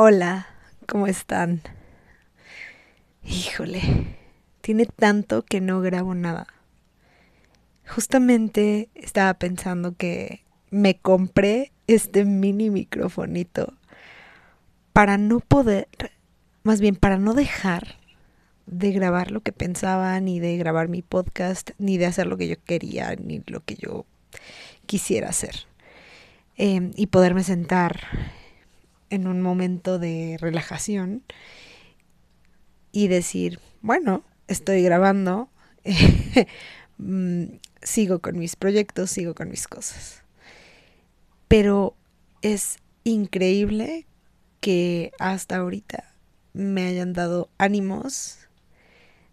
Hola, ¿cómo están? Híjole, tiene tanto que no grabo nada. Justamente estaba pensando que me compré este mini microfonito para no poder, más bien para no dejar de grabar lo que pensaba, ni de grabar mi podcast, ni de hacer lo que yo quería, ni lo que yo quisiera hacer. Eh, y poderme sentar en un momento de relajación y decir, bueno, estoy grabando, mm, sigo con mis proyectos, sigo con mis cosas. Pero es increíble que hasta ahorita me hayan dado ánimos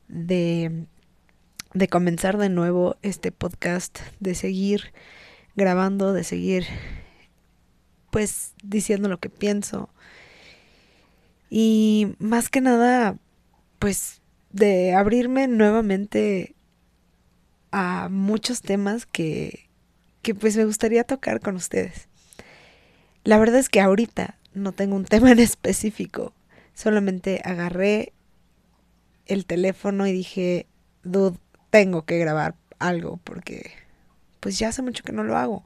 de, de comenzar de nuevo este podcast, de seguir grabando, de seguir pues diciendo lo que pienso. Y más que nada, pues de abrirme nuevamente a muchos temas que, que pues me gustaría tocar con ustedes. La verdad es que ahorita no tengo un tema en específico, solamente agarré el teléfono y dije, dude, tengo que grabar algo porque pues ya hace mucho que no lo hago.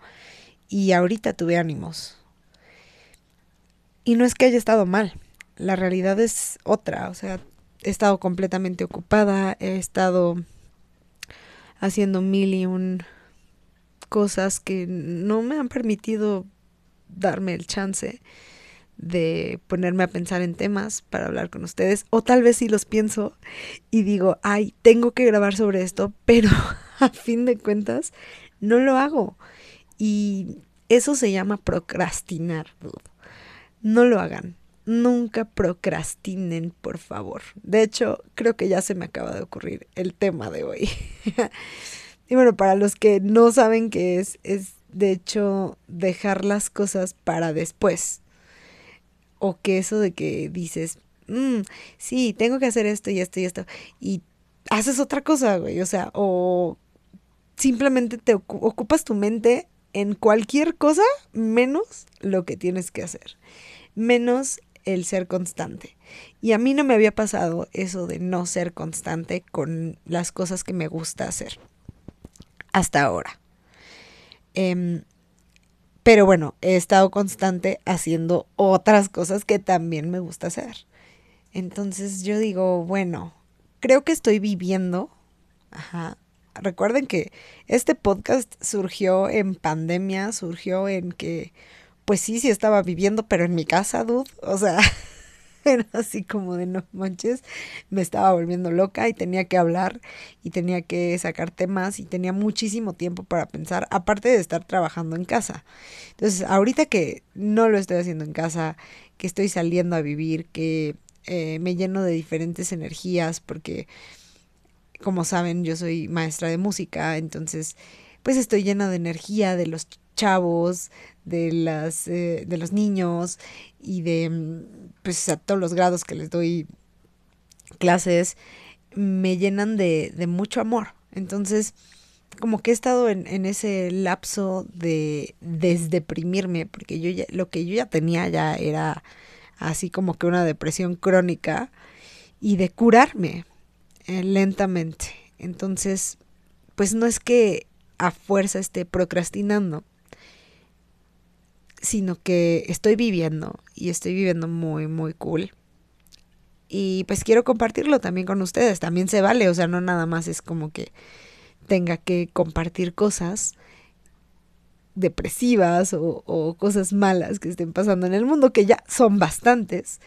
Y ahorita tuve ánimos. Y no es que haya estado mal, la realidad es otra, o sea, he estado completamente ocupada, he estado haciendo mil y un cosas que no me han permitido darme el chance de ponerme a pensar en temas para hablar con ustedes. O tal vez si los pienso y digo, ay, tengo que grabar sobre esto, pero a fin de cuentas no lo hago. Y eso se llama procrastinar, no lo hagan. Nunca procrastinen, por favor. De hecho, creo que ya se me acaba de ocurrir el tema de hoy. y bueno, para los que no saben qué es, es de hecho dejar las cosas para después. O que eso de que dices, mm, sí, tengo que hacer esto y esto y esto. Y haces otra cosa, güey. O sea, o simplemente te ocupas tu mente en cualquier cosa menos lo que tienes que hacer, menos el ser constante. Y a mí no me había pasado eso de no ser constante con las cosas que me gusta hacer hasta ahora. Em, pero bueno, he estado constante haciendo otras cosas que también me gusta hacer. Entonces yo digo, bueno, creo que estoy viviendo ajá, Recuerden que este podcast surgió en pandemia, surgió en que, pues sí, sí estaba viviendo, pero en mi casa, dude. O sea, era así como de no manches, me estaba volviendo loca y tenía que hablar y tenía que sacar temas y tenía muchísimo tiempo para pensar, aparte de estar trabajando en casa. Entonces, ahorita que no lo estoy haciendo en casa, que estoy saliendo a vivir, que eh, me lleno de diferentes energías, porque como saben, yo soy maestra de música, entonces pues estoy llena de energía de los chavos, de las eh, de los niños y de mm, pues a todos los grados que les doy clases me llenan de, de mucho amor. Entonces, como que he estado en, en ese lapso de desdeprimirme, porque yo ya, lo que yo ya tenía ya era así como que una depresión crónica y de curarme, eh, lentamente. Entonces, pues no es que a fuerza esté procrastinando, sino que estoy viviendo y estoy viviendo muy, muy cool. Y pues quiero compartirlo también con ustedes, también se vale, o sea, no nada más es como que tenga que compartir cosas depresivas o, o cosas malas que estén pasando en el mundo, que ya son bastantes,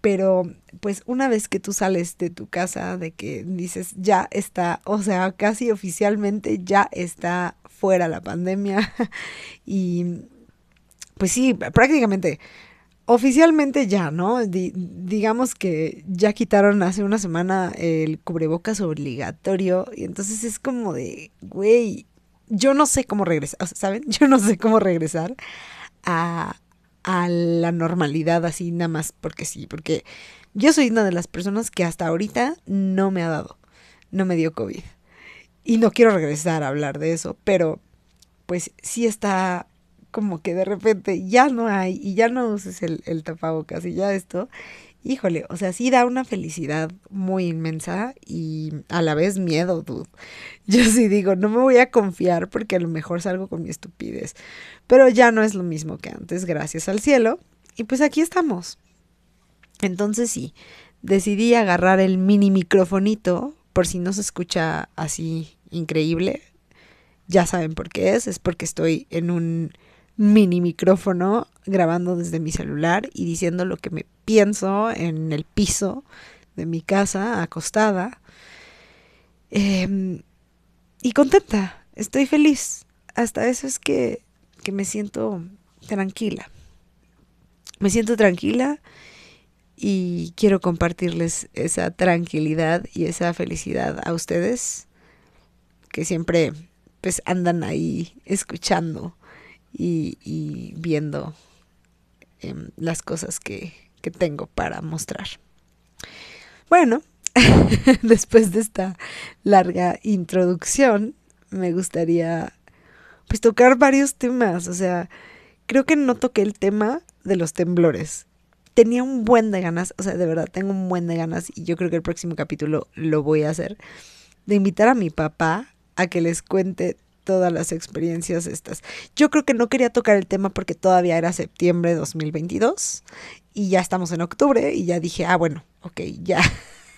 pero pues una vez que tú sales de tu casa, de que dices ya está, o sea, casi oficialmente ya está fuera la pandemia y pues sí, prácticamente oficialmente ya, ¿no? digamos que ya quitaron hace una semana el cubrebocas obligatorio y entonces es como de, güey, yo no sé cómo regresar, ¿saben? Yo no sé cómo regresar a, a la normalidad así nada más porque sí, porque yo soy una de las personas que hasta ahorita no me ha dado, no me dio COVID. Y no quiero regresar a hablar de eso, pero pues sí está como que de repente ya no hay y ya no uses el, el tapabocas y ya esto, híjole, o sea, sí da una felicidad muy inmensa y a la vez miedo, dude. Yo sí digo, no me voy a confiar porque a lo mejor salgo con mi estupidez, pero ya no es lo mismo que antes, gracias al cielo. Y pues aquí estamos. Entonces sí, decidí agarrar el mini microfonito, por si no se escucha así increíble. Ya saben por qué es, es porque estoy en un mini micrófono grabando desde mi celular y diciendo lo que me pienso en el piso de mi casa, acostada. Em, y contenta, estoy feliz. Hasta eso es que, que me siento tranquila. Me siento tranquila y quiero compartirles esa tranquilidad y esa felicidad a ustedes que siempre pues andan ahí escuchando y, viendo em, las cosas que, que tengo para mostrar. Bueno, después de esta larga introducción, me gustaría pues tocar varios temas. O sea, creo que no toqué el tema de los temblores. Tenía un buen de ganas, o sea, de verdad, tengo un buen de ganas y yo creo que el próximo capítulo lo voy a hacer, de invitar a mi papá a que les cuente todas las experiencias estas. Yo creo que no quería tocar el tema porque todavía era septiembre de 2022 y ya estamos en octubre y ya dije, ah, bueno, ok, ya.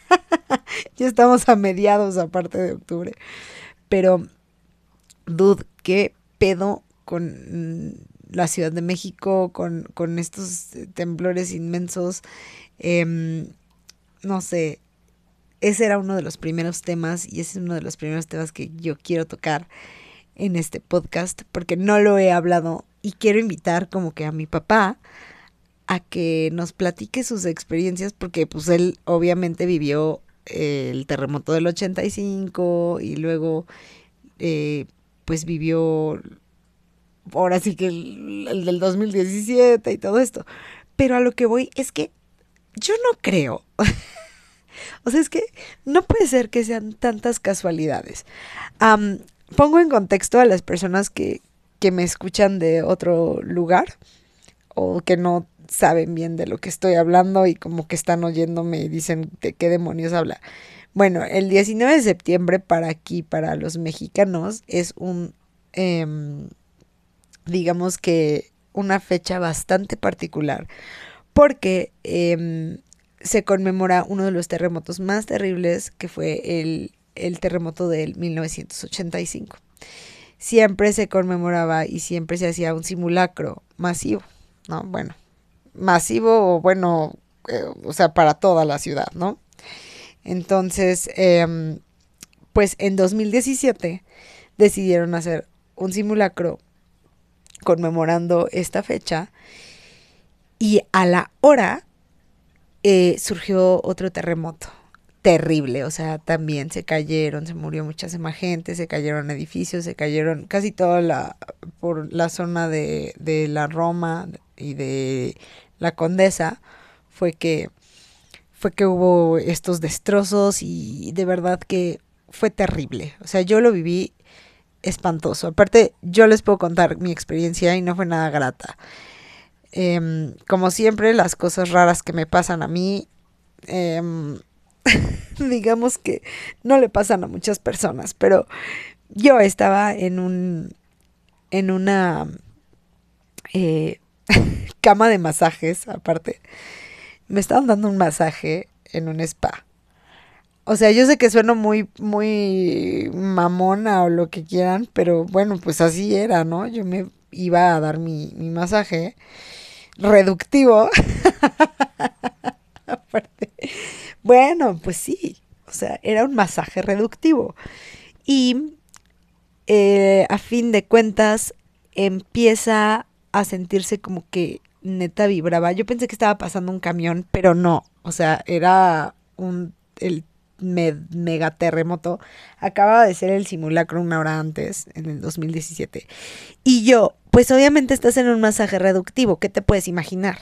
ya estamos a mediados aparte de octubre. Pero, dude, qué pedo con la Ciudad de México, con, con estos temblores inmensos. Em, no sé, ese era uno de los primeros temas y ese es uno de los primeros temas que yo quiero tocar en este podcast porque no lo he hablado y quiero invitar como que a mi papá a que nos platique sus experiencias porque pues él obviamente vivió eh, el terremoto del 85 y luego eh, pues vivió ahora sí que el, el, del 2017 y todo esto. Pero a lo que voy es que yo no creo. o sea, es que no puede ser que sean tantas casualidades. Um, pongo en contexto a las personas que, que me escuchan de otro lugar o que no saben bien de lo que estoy hablando y como que están oyéndome y dicen de qué demonios habla. Bueno, el 19 de septiembre para aquí, para los mexicanos, es un, eh, digamos que una fecha bastante particular porque eh, se conmemora uno de los terremotos más terribles que fue el el terremoto del 1985. Siempre se conmemoraba y siempre se hacía un simulacro masivo, ¿no? Bueno, masivo o bueno, eh, o sea, para toda la ciudad, ¿no? Entonces, eh, pues en 2017 decidieron hacer un simulacro conmemorando esta fecha y a la hora eh, surgió otro terremoto terrible, o sea, también se cayeron, se murió más gente, se cayeron edificios, se cayeron casi toda la, por la zona de, de la Roma y de la Condesa, fue que, fue que hubo estos destrozos y de verdad que fue terrible, o sea, yo lo viví espantoso, aparte yo les puedo contar mi experiencia y no fue nada grata. Eh, como siempre, las cosas raras que me pasan a mí, eh, digamos que no le pasan a muchas personas, pero yo estaba en un, en una eh, cama de masajes, aparte. Me estaban dando un masaje en un spa. O sea, yo sé que sueno muy, muy mamona o lo que quieran, pero bueno, pues así era, ¿no? Yo me iba a dar mi, mi masaje reductivo. Aparte, bueno, pues sí, o sea, era un masaje reductivo. Y eh, a fin de cuentas empieza a sentirse como que neta vibraba. Yo pensé que estaba pasando un camión, pero no. O sea, era un el mega terremoto. Acababa de ser el simulacro una hora antes, en el 2017. Y yo, pues obviamente estás en un masaje reductivo. ¿Qué te puedes imaginar?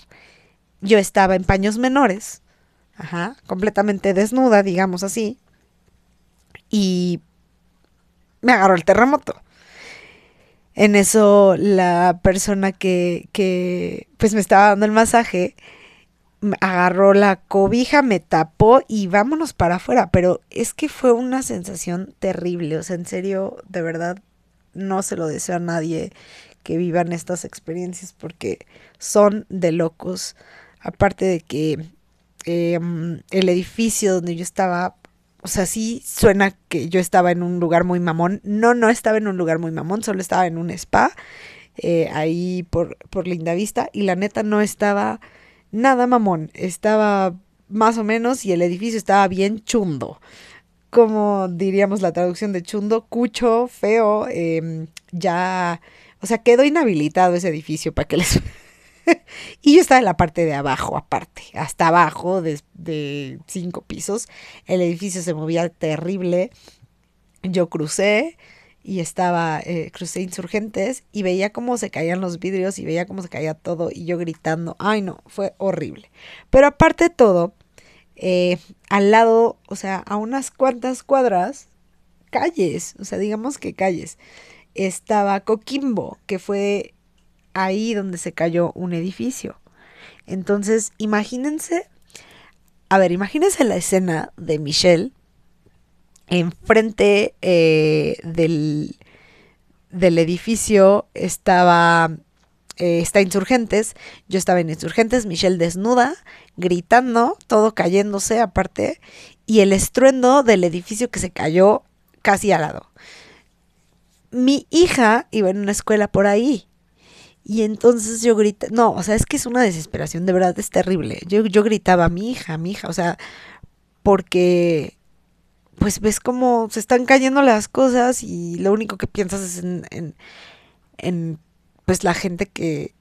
Yo estaba en paños menores Ajá, completamente desnuda, digamos así. Y me agarró el terremoto. En eso la persona que, que pues me estaba dando el masaje agarró la cobija, me tapó y vámonos para afuera. Pero es que fue una sensación terrible. O sea, en serio, de verdad, no se lo deseo a nadie que vivan estas experiencias porque son de locos. Aparte de que em, el edificio donde yo estaba, o sea, sí suena que yo estaba en un lugar muy mamón. No, no estaba en un lugar muy mamón, solo estaba en un spa eh, ahí por, por Linda Vista y la neta no estaba nada mamón, estaba más o menos y el edificio estaba bien chundo. Como diríamos la traducción de chundo, cucho, feo, em, ya, o sea, quedó inhabilitado ese edificio para que les... y yo estaba en la parte de abajo, aparte, hasta abajo de, cinco pisos. El edificio se movía terrible. Yo crucé, y estaba, eh, crucé insurgentes y veía cómo se caían los vidrios y veía cómo se caía todo y yo gritando, ay no, fue horrible. Pero aparte de todo, eh, al lado, o sea, a unas cuantas cuadras, calles, o sea, digamos que calles, estaba Coquimbo, que fue ahí donde se cayó un edificio. Entonces, imagínense, a ver, imagínense la escena de Michelle enfrente eh, del, del, edificio estaba eh, está Insurgentes, yo estaba en Insurgentes, Michelle desnuda, gritando, todo cayéndose aparte, y el estruendo del edificio que se cayó casi al lado. Mi hija iba en una escuela por ahí. Y entonces yo grité, no, o sea, es que es una desesperación, de verdad es terrible. Yo, yo gritaba mi hija, mi hija, o sea, porque pues ves cómo se están cayendo las cosas y lo único que piensas es en, en, pues la gente que,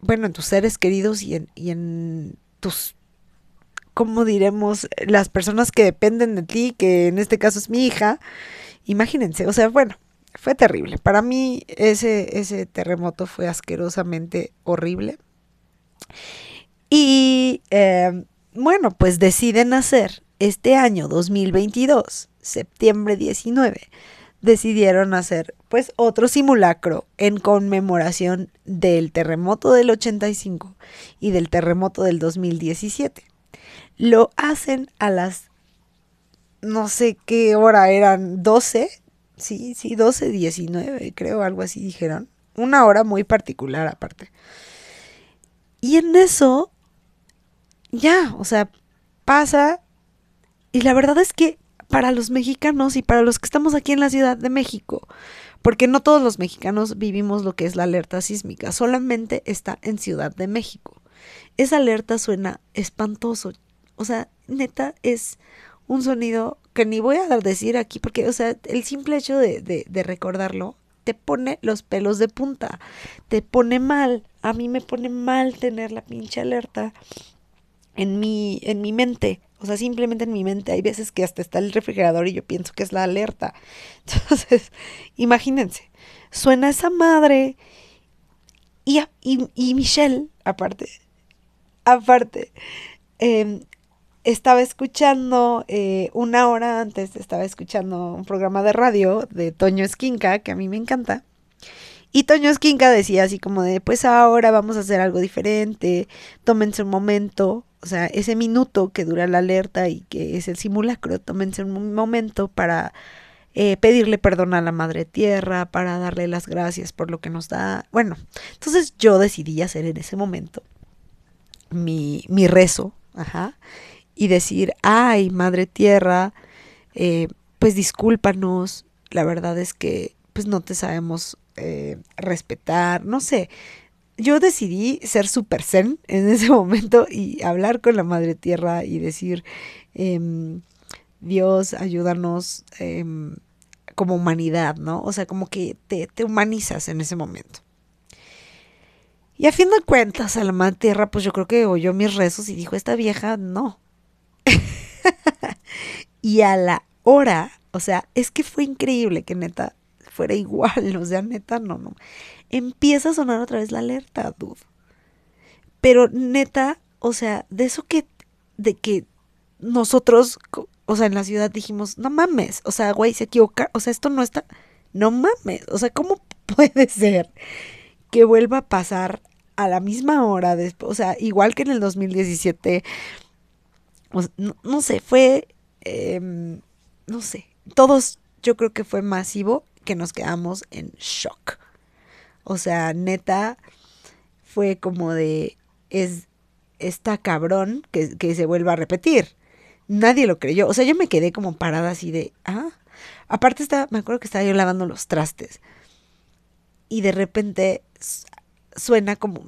bueno, en tus seres queridos y en, y en tus, ¿cómo diremos? Las personas que dependen de ti, que en este caso es mi hija. Imagínense, o sea, bueno, fue terrible. Para mí ese, ese terremoto fue asquerosamente horrible. Y eh, bueno, pues deciden hacer este año 2022, septiembre 19, decidieron hacer pues otro simulacro en conmemoración del terremoto del 85 y del terremoto del 2017. Lo hacen a las no sé qué hora eran 12, sí, sí, 12, 19, creo, algo así dijeron. Una hora muy particular aparte. Y en eso, ya, o sea, pasa y la verdad es que para los mexicanos y para los que estamos aquí en la Ciudad de México, porque no todos los mexicanos vivimos lo que es la alerta sísmica, solamente está en Ciudad de México. Esa alerta suena espantoso, o sea, neta es un sonido que ni voy a decir aquí, porque, o sea, el simple hecho de, de, recordarlo te pone los pelos de punta, te pone mal, a mí me pone mal tener la pinche alerta en mi, en mi mente. O sea, simplemente en mi mente hay veces que hasta está el refrigerador y yo pienso que es la alerta. Entonces, imagínense, suena esa madre y, y, Michelle, aparte, aparte, em, estaba escuchando, eh, una hora antes estaba escuchando un programa de radio de Toño Esquinca, que a mí me encanta. Y Toño Esquinca decía así como de, pues ahora vamos a hacer algo diferente, tómense un momento, o sea, ese minuto que dura la alerta y que es el simulacro, tómense un momento para eh, pedirle perdón a la Madre Tierra, para darle las gracias por lo que nos da. Bueno, entonces yo decidí hacer en ese momento mi, mi rezo, ajá, y decir, ay, Madre Tierra, eh, pues discúlpanos, la verdad es que pues no te sabemos eh, respetar, no sé, yo decidí ser super zen en ese momento y hablar con la Madre Tierra y decir, em, Dios, ayúdanos em, como humanidad, ¿no? O sea, como que te, te, humanizas en ese momento. Y a fin de cuentas, a la Madre Tierra, pues yo creo que oyó mis rezos y dijo, esta vieja no. Y a la hora, o sea, es que fue increíble que neta fuera igual, o sea, neta, no, no empieza a sonar otra vez la alerta, dude. Pero neta, o sea, de eso que, de que nosotros, o sea, en la ciudad dijimos, no mames, o sea, güey, se equivoca, o sea, esto no está, no mames, o sea, ¿cómo, puede ser que vuelva a pasar a la misma hora, después, o sea, igual que en el 2017, no, sé, fue, em, no sé, todos yo creo que fue masivo que nos quedamos en shock. O sea, neta, fue como de, es, está cabrón que, que se vuelva a repetir. Nadie lo creyó. O sea, yo me quedé como parada así de, ah. Aparte estaba, me acuerdo que estaba yo lavando los trastes. Y de repente suena como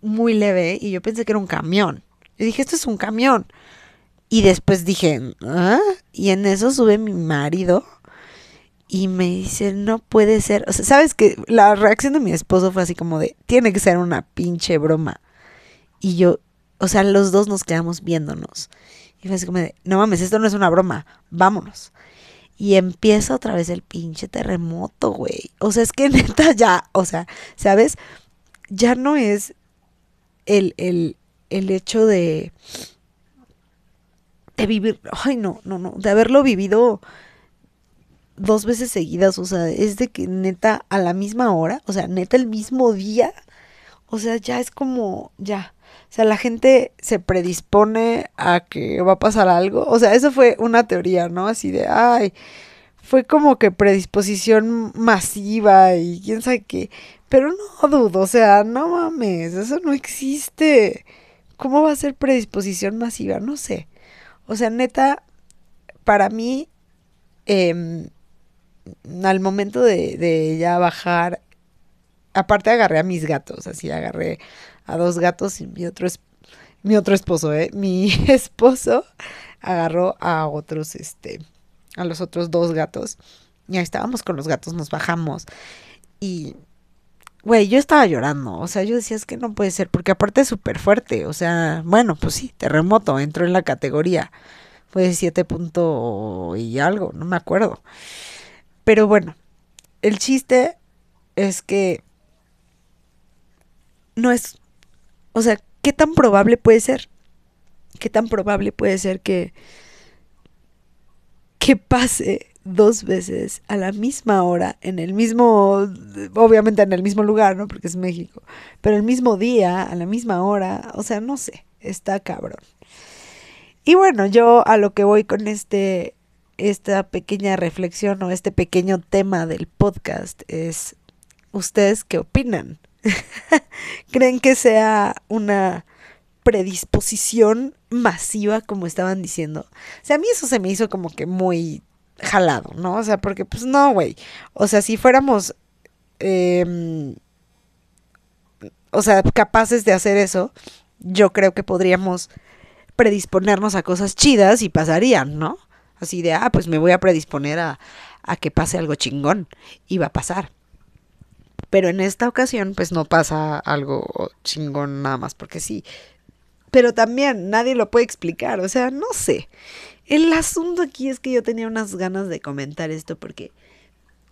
muy leve y yo pensé que era un camión. Yo dije, esto es un camión. Y después dije, ¿ah? Y en eso sube mi marido y me dice, no puede ser. O sea, ¿sabes que La reacción de mi esposo fue así como de, tiene que ser una pinche broma. Y yo, o sea, los dos nos quedamos viéndonos. Y fue así como de, no mames, esto no es una broma, vámonos. Y empieza otra vez el pinche terremoto, güey. O sea, es que neta ya, o sea, ¿sabes? Ya no es el, el, el hecho de, de vivir, ay no, no, no, de haberlo vivido dos veces seguidas, o sea, es de que neta a la misma hora, o sea, neta el mismo día, o sea, ya es como, ya, o sea, la gente se predispone a que va a pasar algo. O sea, eso fue una teoría, ¿no? Así de, ay, fue como que predisposición masiva y quién sabe qué. Pero no dudo, o sea, no mames, eso no existe. ¿Cómo va a ser predisposición masiva? No sé. O sea, neta, para mí, em, al momento de, de ya bajar, aparte agarré a mis gatos, así agarré a dos gatos y mi otro, es, mi otro esposo, ¿eh? Mi esposo agarró a otros, este, a los otros dos gatos. Y ahí estábamos con los gatos, nos bajamos. Y, güey, yo estaba llorando. O sea, yo decía, es que no puede ser, porque aparte es súper fuerte. O sea, bueno, pues sí, terremoto, entró en la categoría. Fue siete punto y algo, no me acuerdo. Pero bueno, el chiste es que no es o sea, ¿qué tan probable puede ser? ¿Qué tan probable puede ser que, que pase dos veces a la misma hora, en el mismo, obviamente en el mismo lugar, ¿no? Porque es México, pero el mismo día, a la misma hora, o sea, no sé, está cabrón. Y bueno, yo a lo que voy con este, esta pequeña reflexión o este pequeño tema del podcast es, ¿ustedes qué opinan? ¿Creen que sea una predisposición masiva, como estaban diciendo? O sea, a mí eso se me hizo como que muy jalado, ¿no? O sea, porque pues no, güey. O sea, si fuéramos, em, o sea, capaces de hacer eso, yo creo que podríamos predisponernos a cosas chidas y pasarían, ¿no? Así de, ah, pues me voy a predisponer a, a que pase algo chingón. Y va a pasar. Pero en esta ocasión, pues no pasa algo chingón nada más, porque sí. Pero también nadie lo puede explicar, o sea, no sé. El asunto aquí es que yo tenía unas ganas de comentar esto porque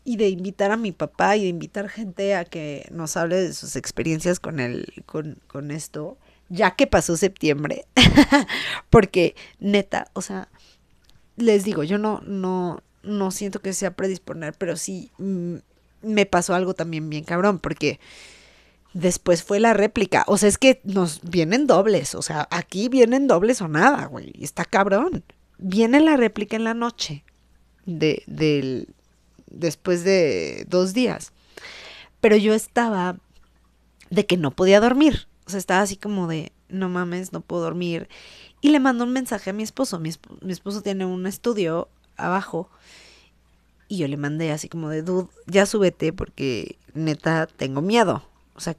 y de invitar a mi papá y de invitar gente a que nos hable de sus experiencias con el con, con esto, ya que pasó septiembre. porque neta, o sea, les digo, yo no no no siento que sea predisponer, pero sí me pasó algo también bien cabrón, porque después fue la réplica. O sea, es que nos vienen dobles. O sea, aquí vienen dobles o nada, güey. Está cabrón. Viene la réplica en la noche. De, del, después de dos días. Pero yo estaba de que no podía dormir. O sea, estaba así como de, no mames, no puedo dormir. Y le mandó un mensaje a mi esposo. Mi, mi esposo tiene un estudio abajo y yo le mandé así como de, dude, ya súbete porque neta tengo miedo. O sea,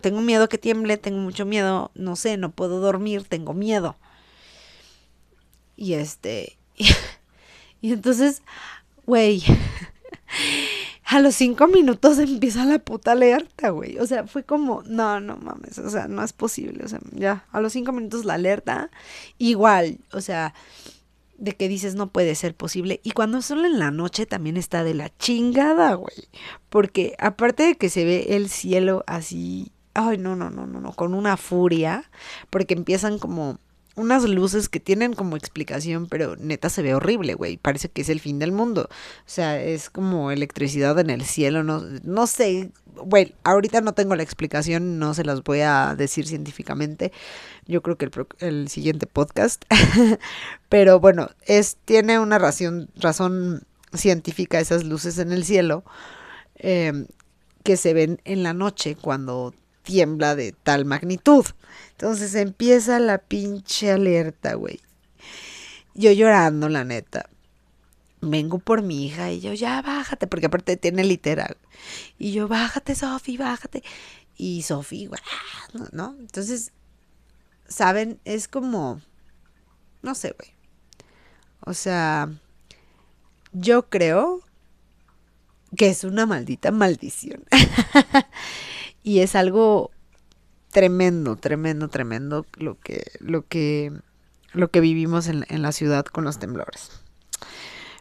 tengo miedo que tiemble, tengo mucho miedo, no sé, no puedo dormir, tengo miedo. Y este, y, entonces, güey, a los cinco minutos empieza la puta alerta, güey. O sea, fue como, no, no mames, o sea, no es posible. O sea, ya, a los cinco minutos la alerta, igual, o sea, de que dices no puede ser posible. Y cuando solo en la noche también está de la chingada, güey. Porque aparte de que se ve el cielo así, ay, no, no, no, no, no, con una furia, porque empiezan como unas luces que tienen como explicación, pero neta se ve horrible, güey. Parece que es el fin del mundo. O sea, es como electricidad en el cielo, no, no sé. Bueno, ahorita no tengo la explicación, no se las voy a decir científicamente. Yo creo que el, el siguiente podcast. pero bueno, es, tiene una razón, razón científica esas luces en el cielo eh, que se ven en la noche cuando tiembla de tal magnitud. Entonces empieza la pinche alerta, güey. Yo llorando, la neta. Vengo por mi hija y yo, ya bájate, porque aparte tiene literal. Y yo, bájate, Sofi, bájate. Y Sofi, güey, ¿no? Entonces, ¿saben? Es como, no sé, güey. O sea, yo creo que es una maldita maldición. y es algo tremendo, tremendo, tremendo lo que, lo que, lo que vivimos en, en la ciudad con los temblores.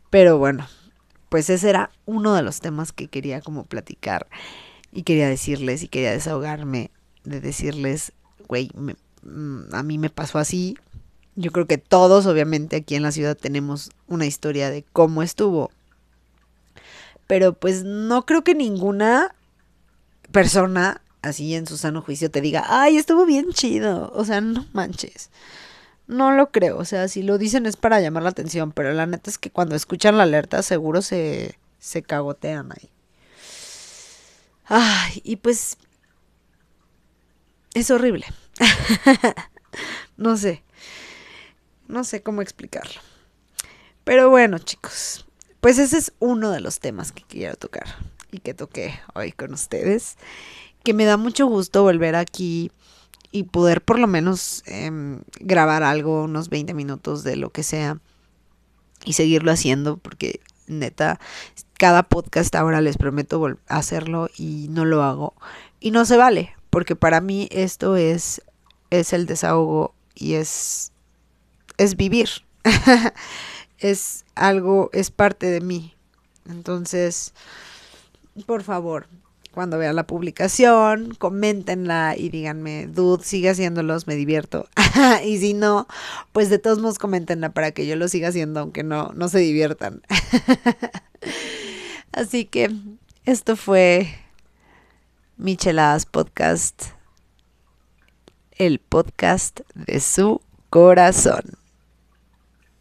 Pero bueno, pues ese era uno de los temas que quería como platicar y quería decirles y quería desahogarme de decirles, güey, mm, a mí me pasó así. Yo creo que todos, obviamente, aquí en la ciudad tenemos una historia de cómo estuvo. Pero pues no creo que ninguna persona así en su sano juicio te diga, ay, estuvo bien chido. O sea, no manches. No lo creo. O sea, si lo dicen es para llamar la atención. Pero la neta es que cuando escuchan la alerta seguro se, se cagotean ahí. Ay, y pues... Es horrible. no sé. No sé cómo explicarlo. Pero bueno, chicos. Pues ese es uno de los temas que quiero tocar y que toqué hoy con ustedes. Que me da mucho gusto volver aquí y poder por lo menos eh, grabar algo, unos 20 minutos de lo que sea y seguirlo haciendo porque neta, cada podcast ahora les prometo hacerlo y no lo hago. Y no se vale, porque para mí esto es, es el desahogo y es, es vivir. es algo, es parte de mí. Entonces, por favor, cuando vean la publicación, coméntenla y díganme, dude, sigue haciéndolos, me divierto. y si no, pues de todos modos coméntenla para que yo lo siga haciendo, aunque no, no se diviertan. Así que esto fue Micheladas Podcast, el podcast de su corazón.